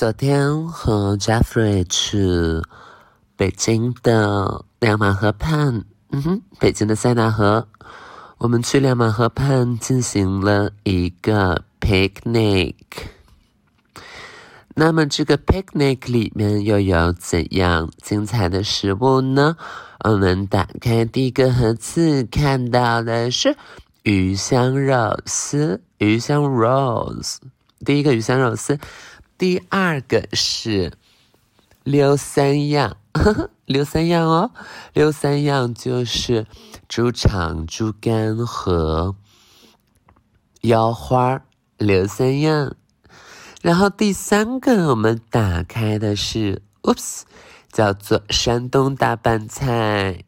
昨天和 Jeffrey 去北京的亮马河畔，嗯哼，北京的塞纳河，我们去亮马河畔进行了一个 picnic。那么这个 picnic 里面又有怎样精彩的食物呢？我们打开第一个盒子，看到的是鱼香肉丝，鱼香 rose，第一个鱼香肉丝。第二个是六三样，六三样哦，六三样就是猪肠、猪肝和腰花儿，六三样。然后第三个我们打开的是，oops，叫做山东大拌菜，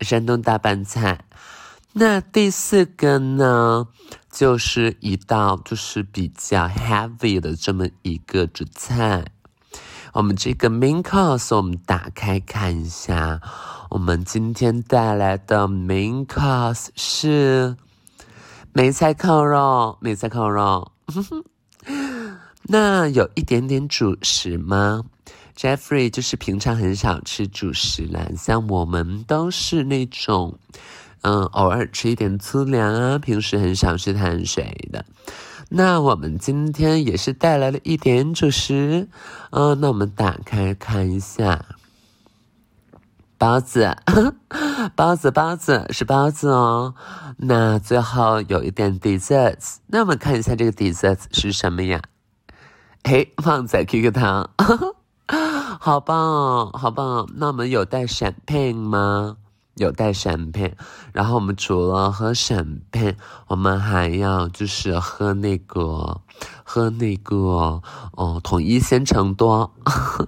山东大拌菜。那第四个呢，就是一道就是比较 heavy 的这么一个主菜。我们这个 main course 我们打开看一下，我们今天带来的 main course 是梅菜扣肉，梅菜扣肉。那有一点点主食吗？Jeffrey 就是平常很少吃主食啦，像我们都是那种。嗯，偶尔吃一点粗粮啊，平时很少吃碳水的。那我们今天也是带来了一点主食，嗯，那我们打开看一下，包子，包子，包子是包子哦。那最后有一点 desserts，那我们看一下这个 desserts 是什么呀？嘿，旺仔 QQ 糖，好棒哦，好棒。那我们有带 champagne 吗？有带闪片，然后我们除了喝闪片，我们还要就是喝那个，喝那个，哦，统一鲜橙多，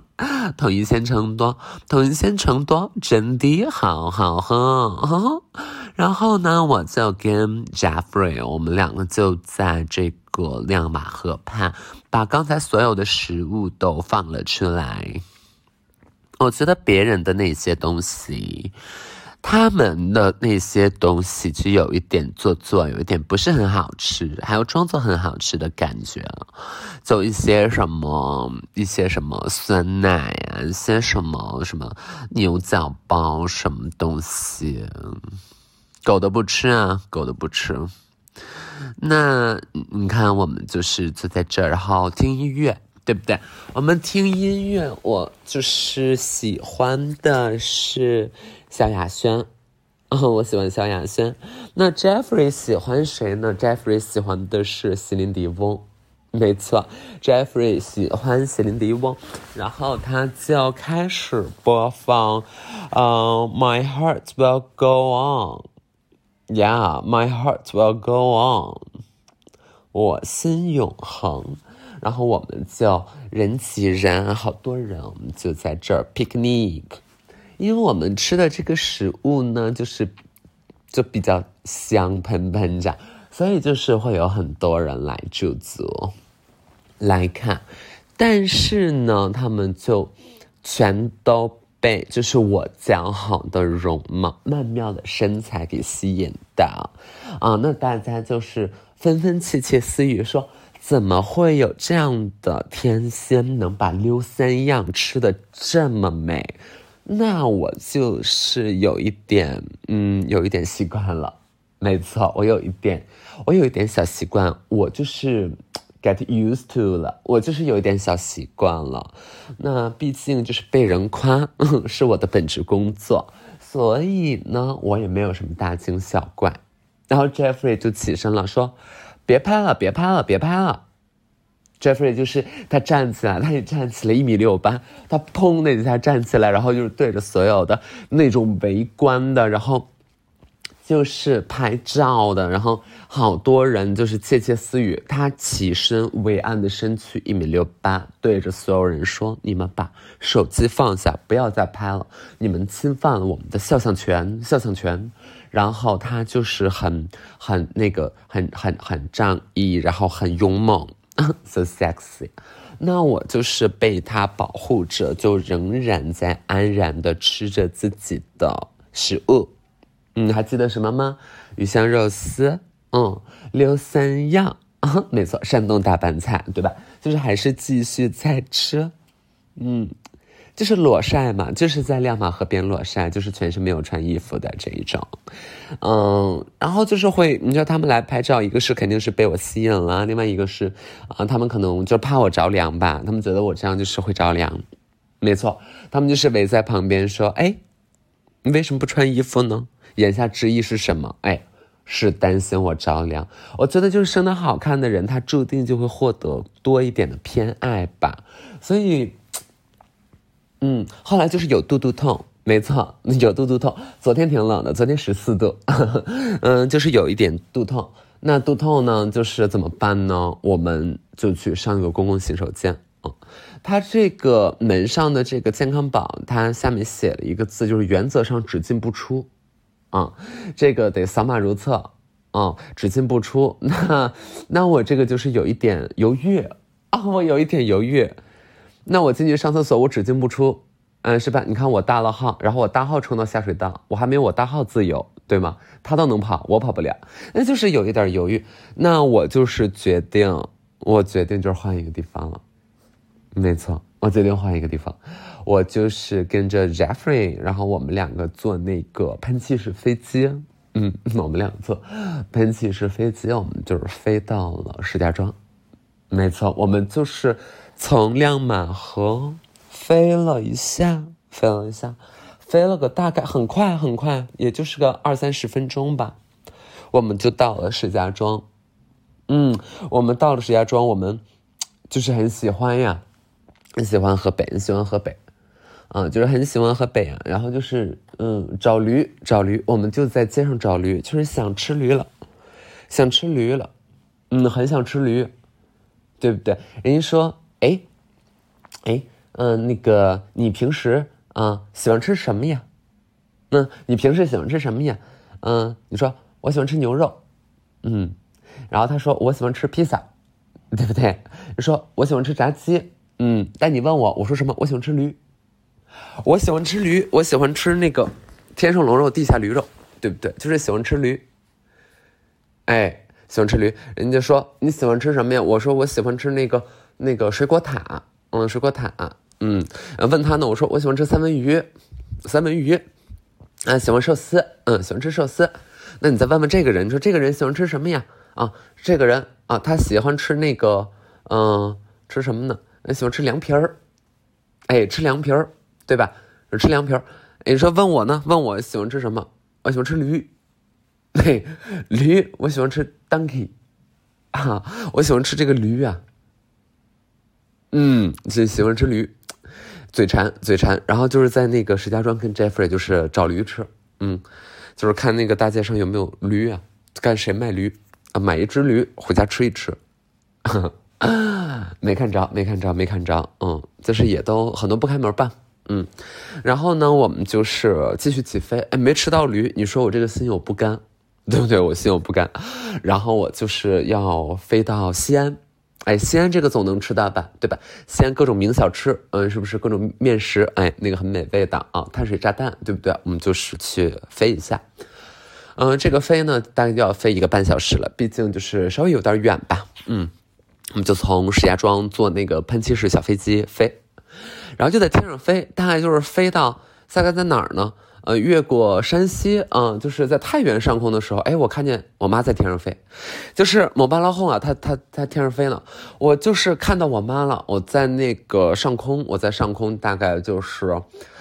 统一鲜橙多，统一鲜橙多，真的好好喝。然后呢，我就跟 Jeffrey，我们两个就在这个亮马河畔，把刚才所有的食物都放了出来。我觉得别人的那些东西。他们的那些东西其实有一点做作，有一点不是很好吃，还有装作很好吃的感觉，就一些什么一些什么酸奶啊，一些什么什么牛角包什么东西，狗都不吃啊，狗都不吃。那你看，我们就是坐在这儿，然后听音乐，对不对？我们听音乐，我就是喜欢的是。萧亚轩，哦，我喜欢萧亚轩。那 Jeffrey 喜欢谁呢？Jeffrey 喜欢的是席琳迪翁，没错，Jeffrey 喜欢席琳迪翁。然后他就开始播放，嗯，My heart will go on，Yeah，My heart will go on，我心永恒。然后我们就人挤人，好多人，我们就在这儿 picnic。因为我们吃的这个食物呢，就是就比较香喷喷这样，所以就是会有很多人来驻足来看，但是呢，他们就全都被就是我姣好的容貌、曼妙的身材给吸引到啊！那大家就是纷纷窃窃私语说，怎么会有这样的天仙能把溜三样吃的这么美？那我就是有一点，嗯，有一点习惯了。没错，我有一点，我有一点小习惯，我就是 get used to 了，我就是有一点小习惯了。那毕竟就是被人夸 是我的本职工作，所以呢，我也没有什么大惊小怪。然后 Jeffrey 就起身了，说：“别拍了，别拍了，别拍了。” Jeffrey 就是他站起来，他也站起来一米六八，他砰的一下站起来，然后就是对着所有的那种围观的，然后就是拍照的，然后好多人就是窃窃私语。他起身，伟岸的身躯一米六八，对着所有人说：“你们把手机放下，不要再拍了，你们侵犯了我们的肖像权，肖像权。”然后他就是很很那个很很很仗义，然后很勇猛。So sexy，那我就是被他保护着，就仍然在安然的吃着自己的食物。嗯，还记得什么吗？鱼香肉丝，嗯，六三样，啊，没错，山东大拌菜，对吧？就是还是继续在吃，嗯，就是裸晒嘛，就是在亮马河边裸晒，就是全是没有穿衣服的这一种，嗯，然后就是会，你知道他们来拍照，一个是肯定是被我吸引了，另外一个是啊，他们可能就怕我着凉吧，他们觉得我这样就是会着凉，没错，他们就是围在旁边说，哎，你为什么不穿衣服呢？言下之意是什么？哎。是担心我着凉，我觉得就是生得好看的人，他注定就会获得多一点的偏爱吧。所以，嗯，后来就是有肚肚痛，没错，有肚肚痛。昨天挺冷的，昨天十四度，嗯，就是有一点肚痛。那肚痛呢，就是怎么办呢？我们就去上一个公共洗手间。嗯，它这个门上的这个健康宝，它下面写了一个字，就是原则上只进不出。啊，这个得扫码如厕，啊，只进不出。那那我这个就是有一点犹豫啊，我有一点犹豫。那我进去上厕所，我只进不出，嗯，是吧？你看我大了号，然后我大号冲到下水道，我还没有我大号自由，对吗？他都能跑，我跑不了，那就是有一点犹豫。那我就是决定，我决定就是换一个地方了。没错，我决定换一个地方。我就是跟着 Jeffrey，然后我们两个坐那个喷气式飞机，嗯，我们两个坐喷气式飞机，我们就是飞到了石家庄。没错，我们就是从亮马河飞了一下，飞了一下，飞了个大概很快很快，也就是个二三十分钟吧，我们就到了石家庄。嗯，我们到了石家庄，我们 就是很喜欢呀，很喜欢河北，很喜欢河北。啊，就是很喜欢河北啊，然后就是嗯，找驴找驴，我们就在街上找驴，就是想吃驴了，想吃驴了，嗯，很想吃驴，对不对？人家说，哎，哎，嗯，那个你平时啊喜欢吃什么呀？嗯，你平时喜欢吃什么呀？嗯，你说我喜欢吃牛肉，嗯，然后他说我喜欢吃披萨，对不对？你说我喜欢吃炸鸡，嗯，但你问我，我说什么？我喜欢吃驴。我喜欢吃驴，我喜欢吃那个天上龙肉地下驴肉，对不对？就是喜欢吃驴。哎，喜欢吃驴。人家说你喜欢吃什么呀？我说我喜欢吃那个那个水果塔，嗯，水果塔，嗯。问他呢，我说我喜欢吃三文鱼，三文鱼。啊，喜欢寿司，嗯，喜欢吃寿司。那你再问问这个人，你说这个人喜欢吃什么呀？啊，这个人啊，他喜欢吃那个，嗯，吃什么呢？喜欢吃凉皮儿。哎，吃凉皮儿。对吧？吃凉皮儿，你说问我呢？问我喜欢吃什么？我喜欢吃驴，嘿，驴，我喜欢吃 donkey，啊，我喜欢吃这个驴啊。嗯，喜喜欢吃驴，嘴馋嘴馋。然后就是在那个石家庄跟 Jeffrey 就是找驴吃，嗯，就是看那个大街上有没有驴啊，看谁卖驴啊，买一只驴回家吃一吃。没看着，没看着，没看着，嗯，就是也都很多不开门吧。嗯，然后呢，我们就是继续起飞。哎，没吃到驴，你说我这个心有不甘，对不对？我心有不甘。然后我就是要飞到西安，哎，西安这个总能吃到吧，对吧？西安各种名小吃，嗯，是不是各种面食？哎，那个很美味的啊，碳水炸弹，对不对？我们就是去飞一下。嗯，这个飞呢，大概就要飞一个半小时了，毕竟就是稍微有点远吧。嗯，我们就从石家庄坐那个喷气式小飞机飞。然后就在天上飞，大概就是飞到大概在哪儿呢？呃，越过山西，嗯，就是在太原上空的时候，哎，我看见我妈在天上飞，就是某巴拉轰啊，她她在天上飞呢，我就是看到我妈了，我在那个上空，我在上空大概就是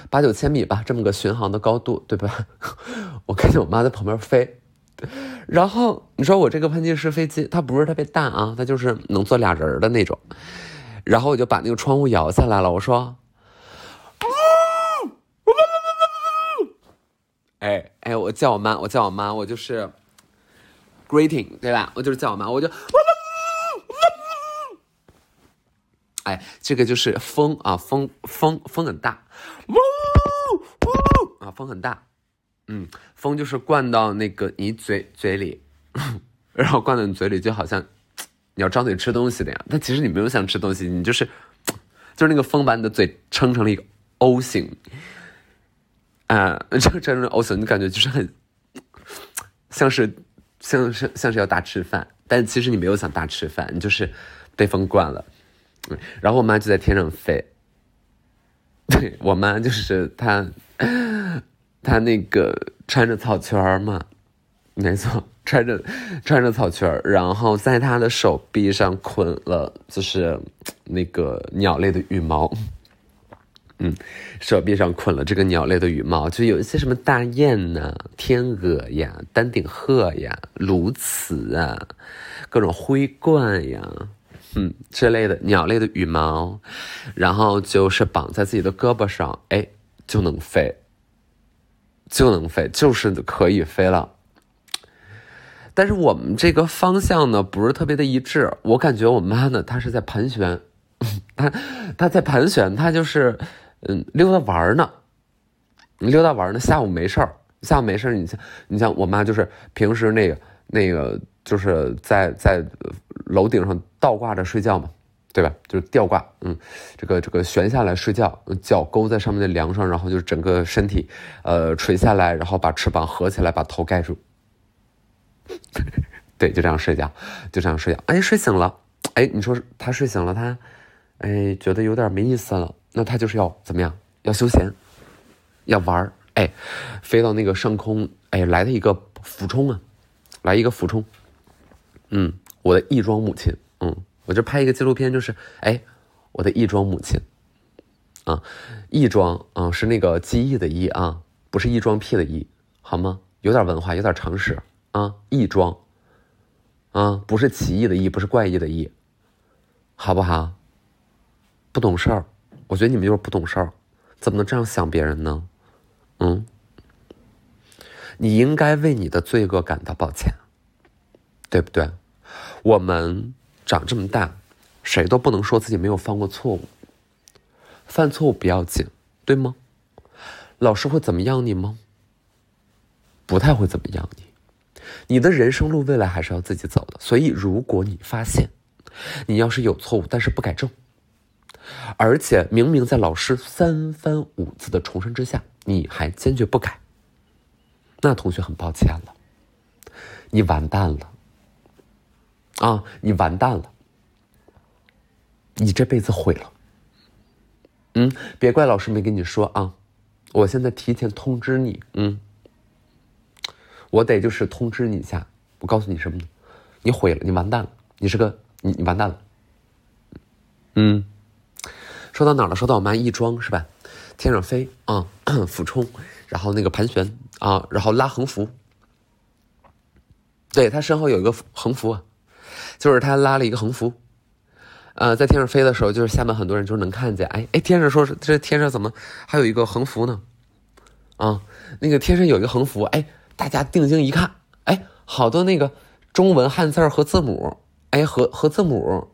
八九千米吧，这么个巡航的高度，对吧？我看见我妈在旁边飞，然后你说我这个喷气式飞机，它不是特别大啊，它就是能坐俩人的那种。然后我就把那个窗户摇下来了，我说：“哎哎，我叫我妈，我叫我妈，我就是 greeting，对吧？我就是叫我妈，我就，哎，这个就是风啊，风风风很大，呜呜啊，风很大，嗯，风就是灌到那个你嘴嘴里，然后灌到你嘴里，就好像。”你要张嘴吃东西的呀，但其实你没有想吃东西，你就是，就是那个风把你的嘴撑成了一个 O 型，啊，就撑成 O 型，你感觉就是很像是像是像是要大吃饭，但其实你没有想大吃饭，你就是被风惯了。然后我妈就在天上飞，对我妈就是她，她那个穿着草裙嘛，没错，穿着穿着草裙然后在她的手臂上捆了就是那个鸟类的羽毛。嗯，手臂上捆了这个鸟类的羽毛，就有一些什么大雁呐、天鹅呀、丹顶鹤呀、鸬鹚啊，各种灰鹳呀，嗯，之类的鸟类的羽毛，然后就是绑在自己的胳膊上，哎，就能飞，就能飞，就是可以飞了。但是我们这个方向呢，不是特别的一致。我感觉我妈呢，她是在盘旋，她她在盘旋，她就是。嗯，溜达玩呢，溜达玩呢。下午没事儿，下午没事儿。你像你像我妈，就是平时那个那个，就是在在楼顶上倒挂着睡觉嘛，对吧？就是吊挂，嗯，这个这个悬下来睡觉，脚勾在上面的梁上，然后就是整个身体呃垂下来，然后把翅膀合起来，把头盖住。对，就这样睡觉，就这样睡觉。哎，睡醒了，哎，你说他睡醒了，他哎觉得有点没意思了。那他就是要怎么样？要休闲，要玩儿，哎，飞到那个上空，哎，来的一个俯冲啊，来一个俯冲，嗯，我的亦庄母亲，嗯，我就拍一个纪录片，就是，哎，我的亦庄母亲，啊，亦庄，啊，是那个记忆的忆啊，不是异装癖的异，好吗？有点文化，有点常识啊，亦庄，啊，不是奇异的异，不是怪异的异，好不好？不懂事儿。我觉得你们就是不懂事儿，怎么能这样想别人呢？嗯，你应该为你的罪恶感到抱歉，对不对？我们长这么大，谁都不能说自己没有犯过错误。犯错误不要紧，对吗？老师会怎么样你吗？不太会怎么样你。你的人生路未来还是要自己走的，所以如果你发现你要是有错误，但是不改正。而且明明在老师三番五次的重申之下，你还坚决不改，那同学很抱歉了，你完蛋了，啊，你完蛋了，你这辈子毁了。嗯，别怪老师没跟你说啊，我现在提前通知你，嗯，我得就是通知你一下，我告诉你什么呢？你毁了，你完蛋了，你是个你你完蛋了，嗯。说到哪儿了？说到我妈亦庄是吧？天上飞啊，俯冲，然后那个盘旋啊，然后拉横幅。对他身后有一个横幅，就是他拉了一个横幅。呃，在天上飞的时候，就是下面很多人就能看见。哎哎，天上说是这天上怎么还有一个横幅呢？啊，那个天上有一个横幅，哎，大家定睛一看，哎，好多那个中文汉字和字母，哎，和和字母。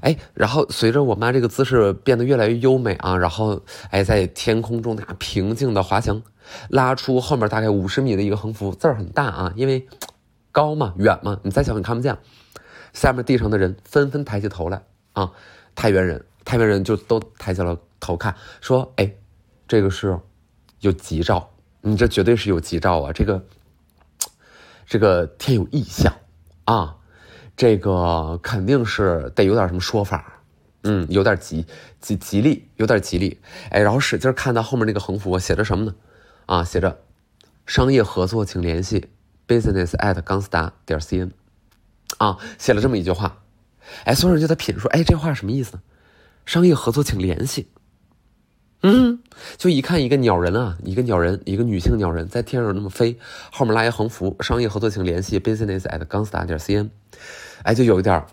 哎，然后随着我妈这个姿势变得越来越优美啊，然后哎，在天空中那样平静的滑翔，拉出后面大概五十米的一个横幅，字儿很大啊，因为高嘛，远嘛，你再小你看不见。下面地上的人纷纷抬起头来啊，太原人，太原人就都抬起了头看，说：“哎，这个是有吉兆，你这绝对是有吉兆啊，这个这个天有异象啊。”这个肯定是得有点什么说法，嗯，有点吉吉吉利，有点吉利，哎，然后使劲看到后面那个横幅写着什么呢？啊，写着商业合作请联系 business at 钢丝达点 cn，啊，写了这么一句话，哎，所有人就在品说，哎，这话什么意思？商业合作请联系。嗯，就一看一个鸟人啊，一个鸟人，一个女性鸟人在天上那么飞，后面拉一横幅，商业合作请联系 business at 钢丝达点 cn，哎，就有一点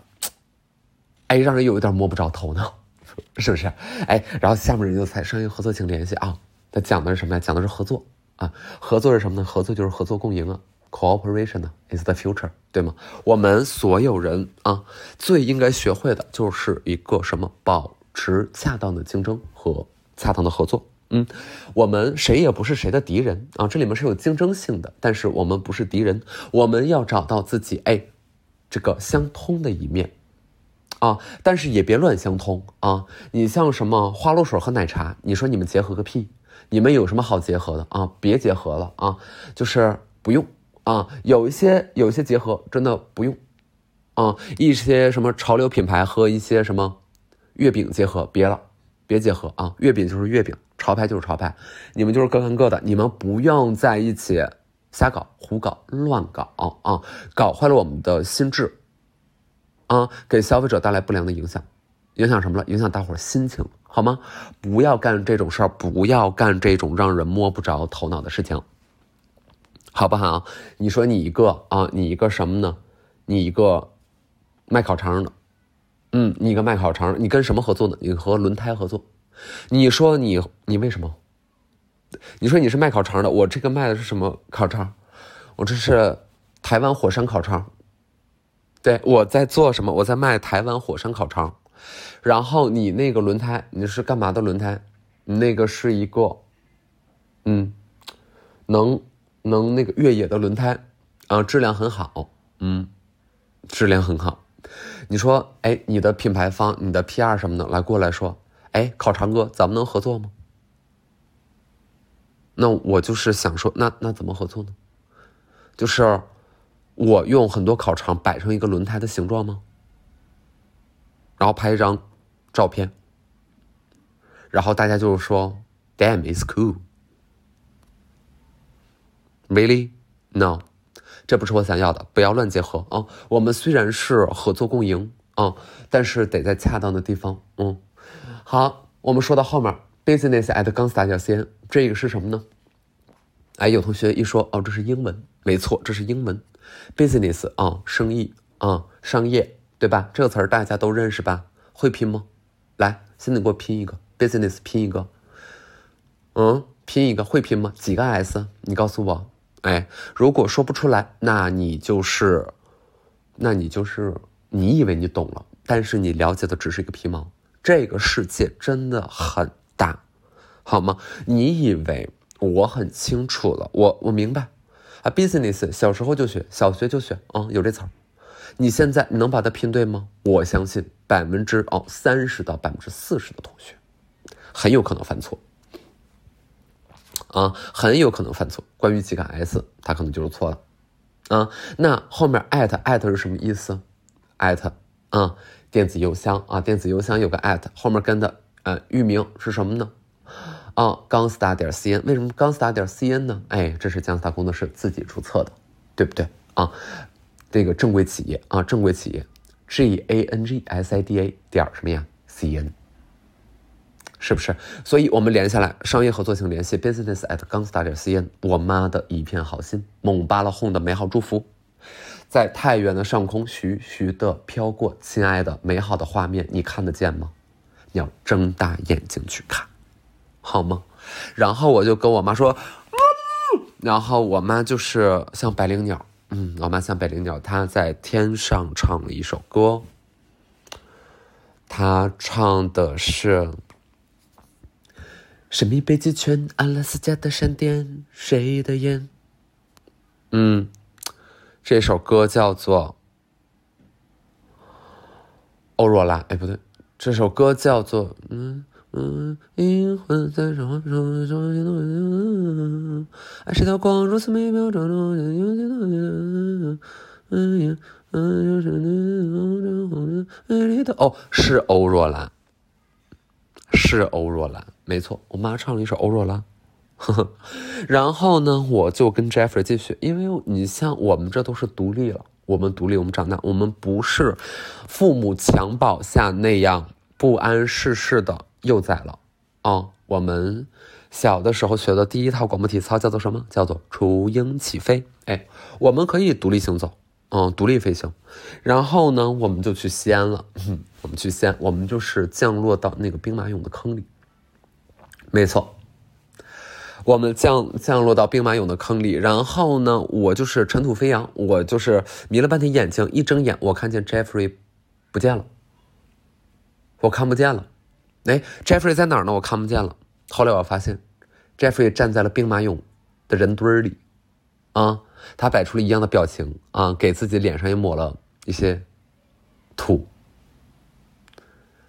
哎，让人有一点摸不着头脑，是不是？哎，然后下面人就猜商业合作请联系啊，他讲的是什么呀？讲的是合作啊，合作是什么呢？合作就是合作共赢啊，cooperation 呢 is the future，对吗？我们所有人啊，最应该学会的就是一个什么？保持恰当的竞争和。恰当的合作，嗯，我们谁也不是谁的敌人啊，这里面是有竞争性的，但是我们不是敌人，我们要找到自己哎，这个相通的一面，啊，但是也别乱相通啊。你像什么花露水和奶茶，你说你们结合个屁？你们有什么好结合的啊？别结合了啊，就是不用啊，有一些有一些结合真的不用，啊，一些什么潮流品牌和一些什么月饼结合，别了，别结合啊，月饼就是月饼，潮牌就是潮牌，你们就是各干各的，你们不用在一起瞎搞、胡搞、乱搞啊，搞坏了我们的心智，啊，给消费者带来不良的影响，影响什么了？影响大伙心情，好吗？不要干这种事儿，不要干这种让人摸不着头脑的事情。好不好？你说你一个啊，你一个什么呢？你一个卖烤肠的，嗯，你个卖烤肠，你跟什么合作呢？你和轮胎合作。你说你你为什么？你说你是卖烤肠的，我这个卖的是什么烤肠？我这是台湾火山烤肠。对，我在做什么？我在卖台湾火山烤肠。然后你那个轮胎，你是干嘛的轮胎？你那个是一个，嗯，能。能那个越野的轮胎，啊，质量很好，嗯，质量很好。你说，哎，你的品牌方、你的 P R 什么的来过来说，哎，烤肠哥，咱们能合作吗？那我就是想说，那那怎么合作呢？就是我用很多烤肠摆成一个轮胎的形状吗？然后拍一张照片，然后大家就是说，Damn, it's cool。Really? No，这不是我想要的。不要乱结合啊！我们虽然是合作共赢啊，但是得在恰当的地方。嗯，好，我们说到后面，business at 钢丝大小 CN，这个是什么呢？哎，有同学一说哦，这是英文，没错，这是英文。business 啊，生意啊，商业，对吧？这个词儿大家都认识吧？会拼吗？来，现在给我拼一个 business，拼一个。嗯，拼一个会拼吗？几个 S？你告诉我。哎，如果说不出来，那你就是，那你就是你以为你懂了，但是你了解的只是一个皮毛。这个世界真的很大，好吗？你以为我很清楚了，我我明白啊。business 小时候就学，小学就学啊，有这词儿。你现在能把它拼对吗？我相信百分之哦三十到百分之四十的同学，很有可能犯错。啊，很有可能犯错。关于几个 S，它可能就是错了。啊，那后面 at at 是什么意思？at 啊，电子邮箱啊，电子邮箱有个 at，后面跟的呃域名是什么呢？啊，钢丝达点 cn，为什么钢丝达点 cn 呢？哎，这是姜思达工作室自己注册的，对不对？啊，这个正规企业啊，正规企业，g a n g s i d a 点什么呀？cn。是不是？所以我们连下来，商业合作请联系 business at gangsta 点 cn。我妈的一片好心，蒙巴拉哄的美好祝福，在太原的上空徐徐的飘过，亲爱的，美好的画面，你看得见吗？你要睁大眼睛去看，好吗？然后我就跟我妈说，然后我妈就是像百灵鸟，嗯，我妈像百灵鸟，她在天上唱了一首歌，她唱的是。神秘北极圈，阿拉斯加的闪电，谁的眼？嗯，这首歌叫做欧若拉。哎，不对，这首歌叫做嗯嗯，灵魂在召唤，召唤，召唤，爱是条光，如此美妙，照亮人间的嗯嗯，就是你，美丽的哦，是欧若拉。是欧若兰，没错，我妈唱了一首欧若拉，然后呢，我就跟 Jeffrey 继续，因为你像我们这都是独立了，我们独立，我们长大，我们不是父母襁褓下那样不谙世事的幼崽了啊。我们小的时候学的第一套广播体操叫做什么？叫做雏鹰起飞。哎，我们可以独立行走。嗯，独立飞行，然后呢，我们就去西安了。我们去西安，我们就是降落到那个兵马俑的坑里。没错，我们降降落到兵马俑的坑里，然后呢，我就是尘土飞扬，我就是迷了半天眼睛，一睁眼，我看见 Jeffrey 不见了，我看不见了。哎，Jeffrey 在哪儿呢？我看不见了。后来我发现，Jeffrey 站在了兵马俑的人堆里，啊。他摆出了一样的表情啊，给自己脸上也抹了一些土。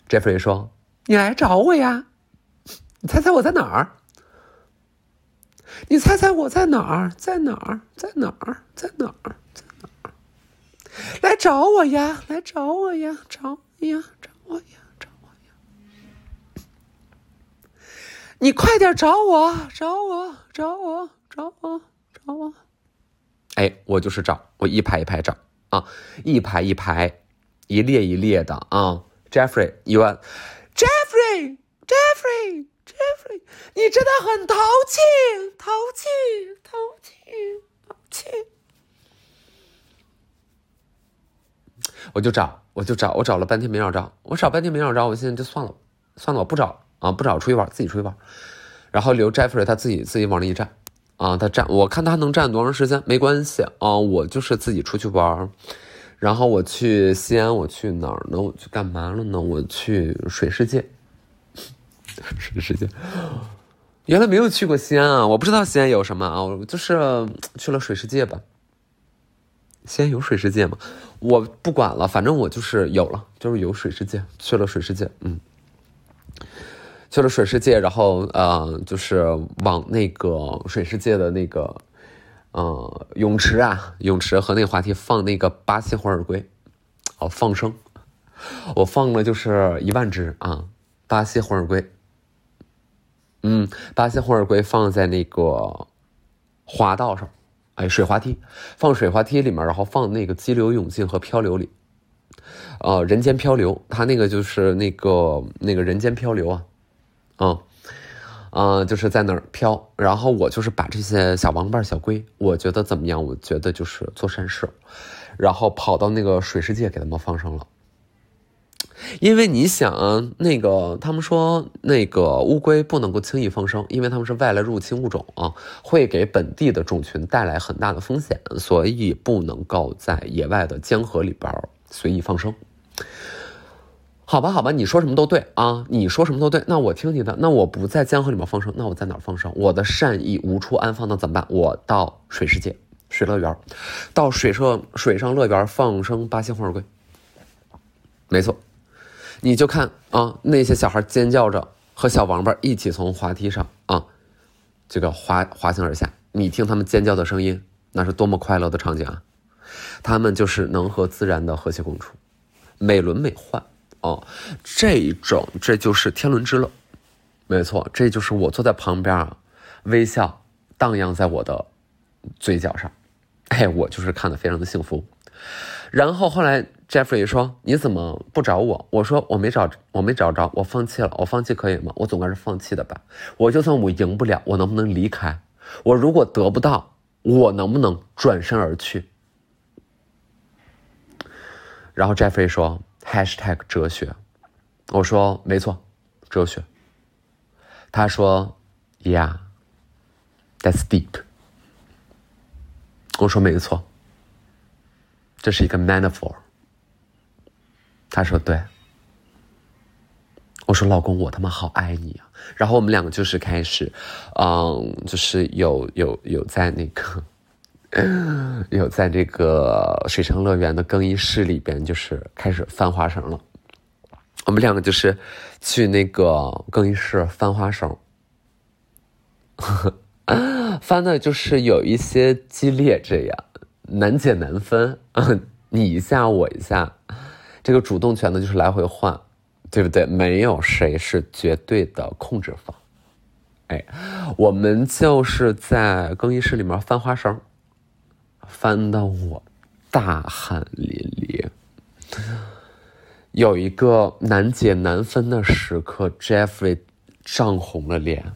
Jeffrey 说：“你来找我呀？你猜猜我在哪儿？”你猜猜我在哪儿？在哪儿？在哪儿？在哪儿？在哪儿？来找我呀！来找我呀！找我呀！找我呀！找我呀！你快点找我！找我！找我！找我！找我！哎，我就是找，我一排一排找啊，一排一排，一列一列的啊。Jeffrey，you are，Jeffrey，Jeffrey。Jeffrey，Jeffrey，你真的很淘气，淘气，淘气，淘气。我就找，我就找，我找了半天没找着，我找半天没找着，我现在就算了，算了，我不找啊，不找，出去玩，自己出去玩，然后留 Jeffrey 他自己自己往那一站啊，他站，我看他能站多长时间，没关系啊，我就是自己出去玩，然后我去西安，我去哪儿呢？我去干嘛了呢？我去水世界。水世界，原来没有去过西安啊！我不知道西安有什么啊，我就是去了水世界吧。西安有水世界吗？我不管了，反正我就是有了，就是有水世界，去了水世界，嗯，去了水世界，然后呃，就是往那个水世界的那个呃泳池啊，泳池和那个滑梯放那个巴西红耳龟，哦，放生，我放了就是一万只啊，巴西红耳龟。嗯，巴西红耳龟放在那个滑道上，哎，水滑梯，放水滑梯里面，然后放那个激流勇进和漂流里，呃，人间漂流，它那个就是那个那个人间漂流啊，啊，啊，就是在那儿漂，然后我就是把这些小王八、小龟，我觉得怎么样？我觉得就是做善事，然后跑到那个水世界给他们放生了。因为你想，那个他们说那个乌龟不能够轻易放生，因为他们是外来入侵物种啊，会给本地的种群带来很大的风险，所以不能够在野外的江河里边随意放生。好吧，好吧，你说什么都对啊，你说什么都对，那我听你的。那我不在江河里面放生，那我在哪放生？我的善意无处安放，那怎么办？我到水世界、水乐园，到水上水上乐园放生巴西红耳龟。没错。你就看啊，那些小孩尖叫着和小王八一起从滑梯上啊，这个滑滑行而下。你听他们尖叫的声音，那是多么快乐的场景啊！他们就是能和自然的和谐共处，美轮美奂哦。这种这就是天伦之乐，没错，这就是我坐在旁边啊，微笑荡漾在我的嘴角上，哎，我就是看的非常的幸福。然后后来。Jeffrey 说：“你怎么不找我？”我说：“我没找，我没找着，我放弃了。我放弃可以吗？我总该是放弃的吧？我就算我赢不了，我能不能离开？我如果得不到，我能不能转身而去？”然后 Jeffrey 说：“#hashtag 哲学。”我说：“没错，哲学。”他说：“Yeah，that's deep。”我说：“没错，这是一个 metaphor。”他说：“对。”我说：“老公，我他妈好爱你啊！”然后我们两个就是开始，嗯，就是有有有在那个，有在这个水上乐园的更衣室里边，就是开始翻花绳了。我们两个就是去那个更衣室翻花绳，翻的就是有一些激烈，这样难解难分，你一下我一下。这个主动权呢，就是来回换，对不对？没有谁是绝对的控制方。哎，我们就是在更衣室里面翻花绳，翻的我大汗淋漓。有一个难解难分的时刻，Jeffrey 涨红了脸。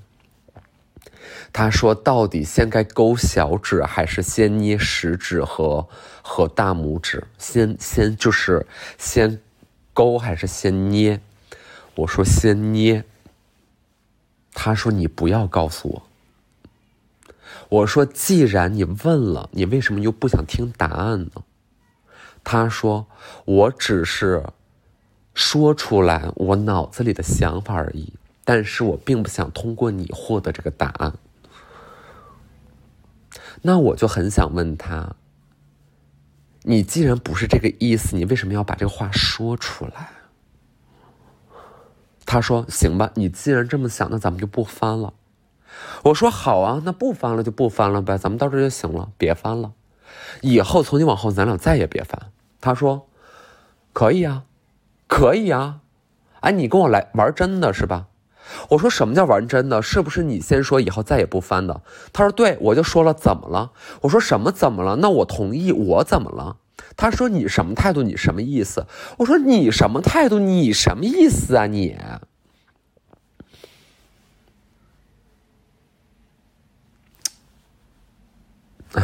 他说：“到底先该勾小指，还是先捏食指和和大拇指？先先就是先勾，还是先捏？”我说：“先捏。”他说：“你不要告诉我。”我说：“既然你问了，你为什么又不想听答案呢？”他说：“我只是说出来我脑子里的想法而已，但是我并不想通过你获得这个答案。”那我就很想问他：你既然不是这个意思，你为什么要把这个话说出来？他说：“行吧，你既然这么想，那咱们就不翻了。”我说好啊，那不翻了就不翻了呗，咱们到这就行了，别翻了。以后从今往后，咱俩再也别翻。他说可以啊，可以啊。哎，你跟我来玩真的是吧？我说什么叫玩真的？是不是你先说以后再也不翻的？他说对，我就说了怎么了？我说什么怎么了？那我同意，我怎么了？他说你什么态度？你什么意思？我说你什么态度？你什么意思啊你？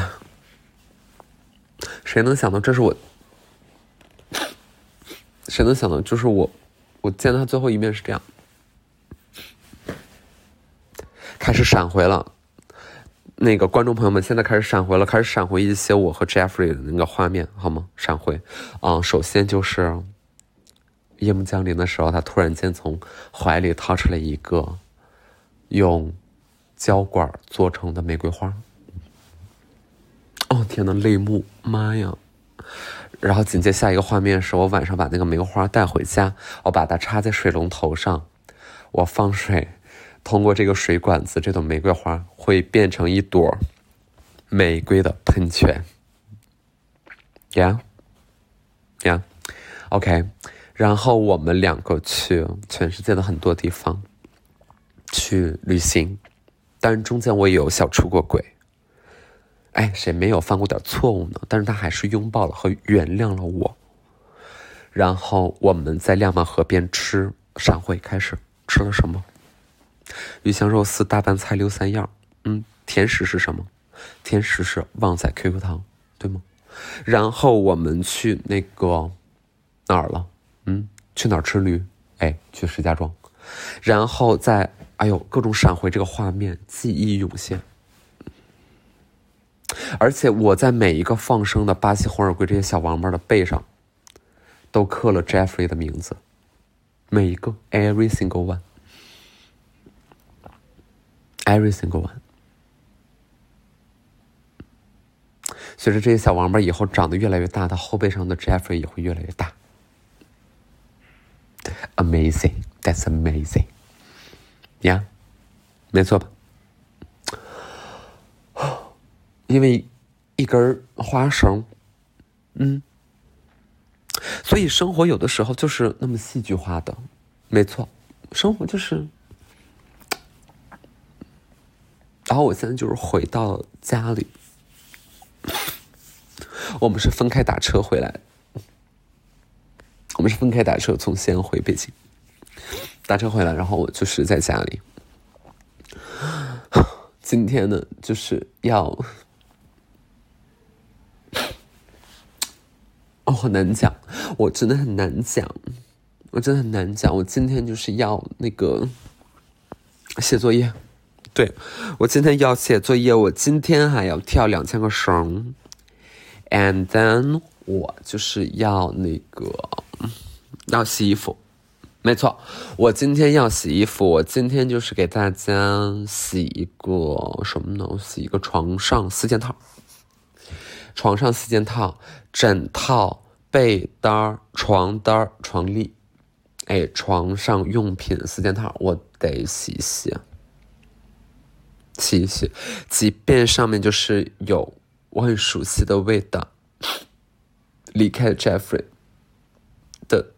谁能想到这是我？谁能想到就是我？我见他最后一面是这样，开始闪回了。那个观众朋友们，现在开始闪回了，开始闪回一些我和 Jeffrey 的那个画面，好吗？闪回，啊，首先就是夜幕降临的时候，他突然间从怀里掏出来一个用胶管做成的玫瑰花。哦天呐，泪目，妈呀！然后紧接下一个画面是我晚上把那个玫瑰花带回家，我把它插在水龙头上，我放水，通过这个水管子，这朵玫瑰花会变成一朵玫瑰的喷泉。Yeah，Yeah，OK，然后我们两个去全世界的很多地方去旅行，但是中间我也有小出过轨。哎，谁没有犯过点错误呢？但是他还是拥抱了和原谅了我。然后我们在亮马河边吃闪会，开始吃了什么？鱼香肉丝、大拌菜、溜三样。嗯，甜食是什么？甜食是旺仔 QQ 糖，对吗？然后我们去那个哪儿了？嗯，去哪儿吃驴？哎，去石家庄。然后在哎呦，各种闪回这个画面，记忆涌现。而且我在每一个放生的巴西红耳龟这些小王八的背上，都刻了 Jeffrey 的名字，每一个，every single one Every single one。随着这些小王八以后长得越来越大，它后背上的 Jeffrey 也会越来越大。Amazing，that's amazing，yeah，没错吧？因为一根花绳，嗯，所以生活有的时候就是那么戏剧化的，没错，生活就是。然后我现在就是回到家里，我们是分开打车回来，我们是分开打车从西安回北京，打车回来，然后我就是在家里，今天呢就是要。哦，很难讲，我真的很难讲，我真的很难讲。我今天就是要那个写作业，对我今天要写作业，我今天还要跳两千个绳，and then 我就是要那个要洗衣服，没错，我今天要洗衣服，我今天就是给大家洗一个什么呢？洗一个床上四件套。床上四件套：枕套、被单、床单、床笠。哎，床上用品四件套，我得洗一洗，洗一洗。即便上面就是有我很熟悉的味道，离开 Jeffrey 的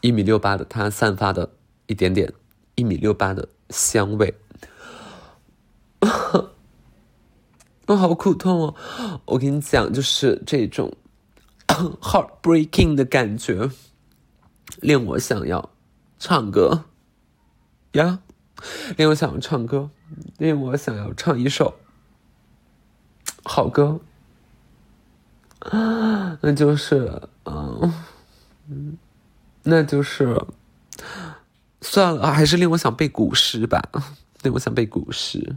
一米六八的他散发的一点点一米六八的香味。我好苦痛哦！我跟你讲，就是这种 heartbreaking 的感觉，令我想要唱歌呀，令我想要唱歌，令我想要唱一首好歌，那就是嗯，那就是算了，还是令我想背古诗吧，令我想背古诗。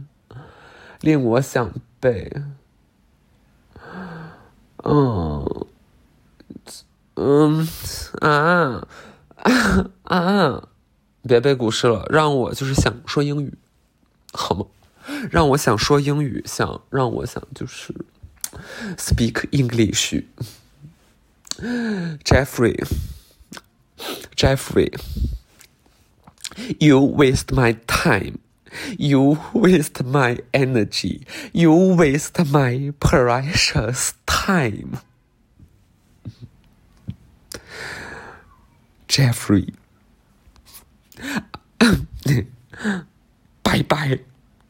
令我想背，嗯，嗯啊啊！别背古诗了，让我就是想说英语，好吗？让我想说英语，想让我想就是 speak English。Jeffrey，Jeffrey，you waste my time。 You waste my energy. You waste my precious time. Jeffrey， 拜拜。